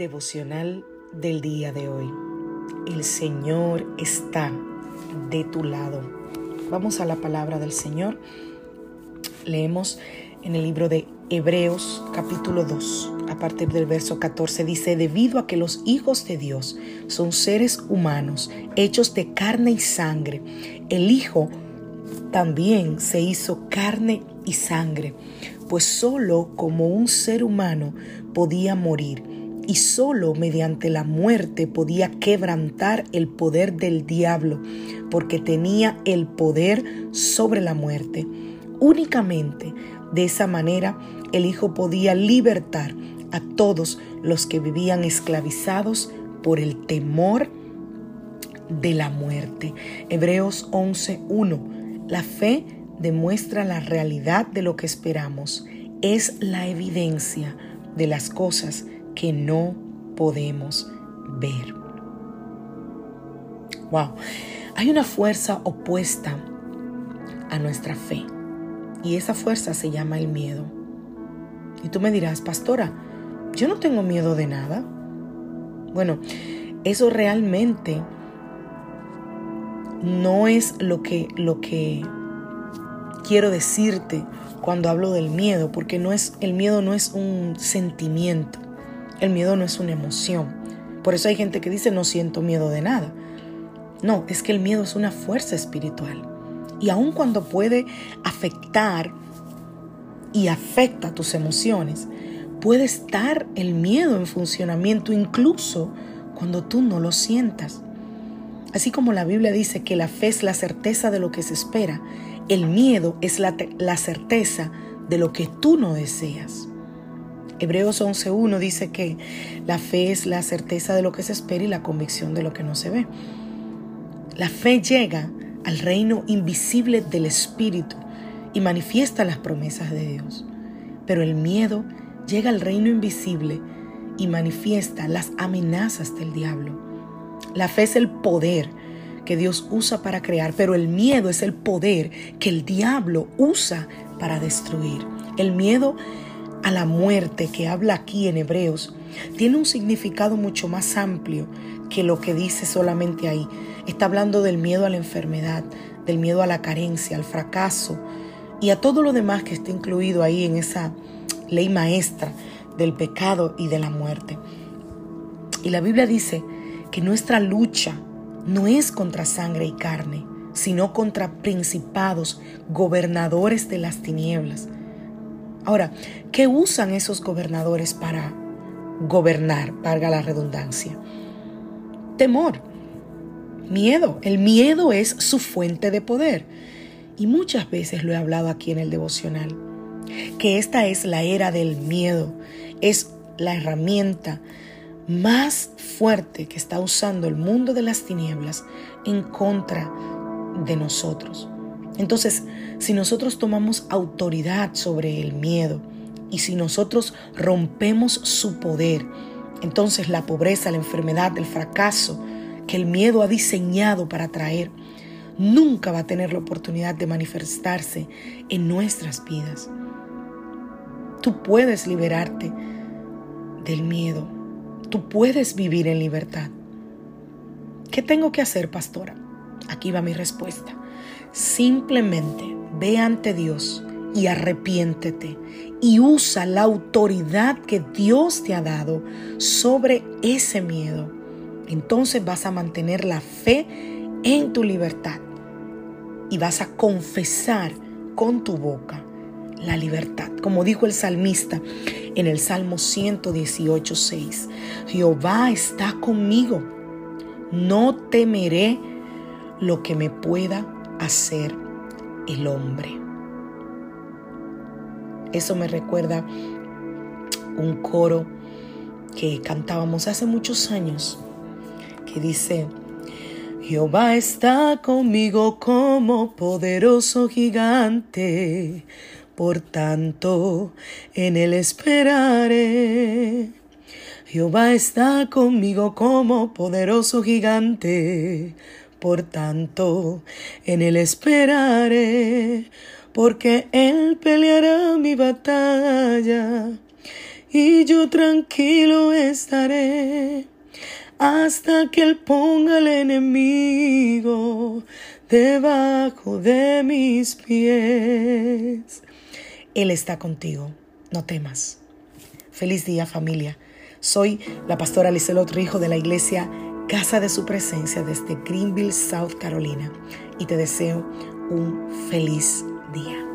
Devocional del día de hoy. El Señor está de tu lado. Vamos a la palabra del Señor. Leemos en el libro de Hebreos capítulo 2, a partir del verso 14, dice, debido a que los hijos de Dios son seres humanos, hechos de carne y sangre, el Hijo también se hizo carne y sangre, pues solo como un ser humano podía morir y solo mediante la muerte podía quebrantar el poder del diablo, porque tenía el poder sobre la muerte. Únicamente de esa manera el Hijo podía libertar a todos los que vivían esclavizados por el temor de la muerte. Hebreos 11.1. La fe demuestra la realidad de lo que esperamos. Es la evidencia de las cosas que no podemos ver. Wow, hay una fuerza opuesta a nuestra fe y esa fuerza se llama el miedo. Y tú me dirás, pastora, yo no tengo miedo de nada. Bueno, eso realmente no es lo que, lo que quiero decirte cuando hablo del miedo, porque no es, el miedo no es un sentimiento. El miedo no es una emoción. Por eso hay gente que dice no siento miedo de nada. No, es que el miedo es una fuerza espiritual. Y aun cuando puede afectar y afecta tus emociones, puede estar el miedo en funcionamiento incluso cuando tú no lo sientas. Así como la Biblia dice que la fe es la certeza de lo que se espera, el miedo es la, la certeza de lo que tú no deseas. Hebreos 11.1 dice que la fe es la certeza de lo que se espera y la convicción de lo que no se ve. La fe llega al reino invisible del Espíritu y manifiesta las promesas de Dios. Pero el miedo llega al reino invisible y manifiesta las amenazas del diablo. La fe es el poder que Dios usa para crear, pero el miedo es el poder que el diablo usa para destruir. El miedo a la muerte que habla aquí en Hebreos tiene un significado mucho más amplio que lo que dice solamente ahí. Está hablando del miedo a la enfermedad, del miedo a la carencia, al fracaso y a todo lo demás que está incluido ahí en esa ley maestra del pecado y de la muerte. Y la Biblia dice que nuestra lucha no es contra sangre y carne, sino contra principados, gobernadores de las tinieblas Ahora, ¿qué usan esos gobernadores para gobernar, valga la redundancia? Temor, miedo. El miedo es su fuente de poder. Y muchas veces lo he hablado aquí en el devocional, que esta es la era del miedo, es la herramienta más fuerte que está usando el mundo de las tinieblas en contra de nosotros. Entonces, si nosotros tomamos autoridad sobre el miedo y si nosotros rompemos su poder, entonces la pobreza, la enfermedad, el fracaso que el miedo ha diseñado para traer, nunca va a tener la oportunidad de manifestarse en nuestras vidas. Tú puedes liberarte del miedo. Tú puedes vivir en libertad. ¿Qué tengo que hacer, pastora? Aquí va mi respuesta. Simplemente ve ante Dios y arrepiéntete y usa la autoridad que Dios te ha dado sobre ese miedo. Entonces vas a mantener la fe en tu libertad y vas a confesar con tu boca la libertad. Como dijo el salmista en el Salmo 118, 6, Jehová está conmigo, no temeré lo que me pueda hacer el hombre. Eso me recuerda un coro que cantábamos hace muchos años que dice, Jehová está conmigo como poderoso gigante, por tanto en él esperaré. Jehová está conmigo como poderoso gigante, por tanto en él esperaré, porque él peleará mi batalla y yo tranquilo estaré hasta que Él ponga al enemigo debajo de mis pies. Él está contigo, no temas. Feliz día familia. Soy la pastora Lizelot Rijo de la iglesia Casa de Su Presencia desde Greenville, South Carolina y te deseo un feliz día.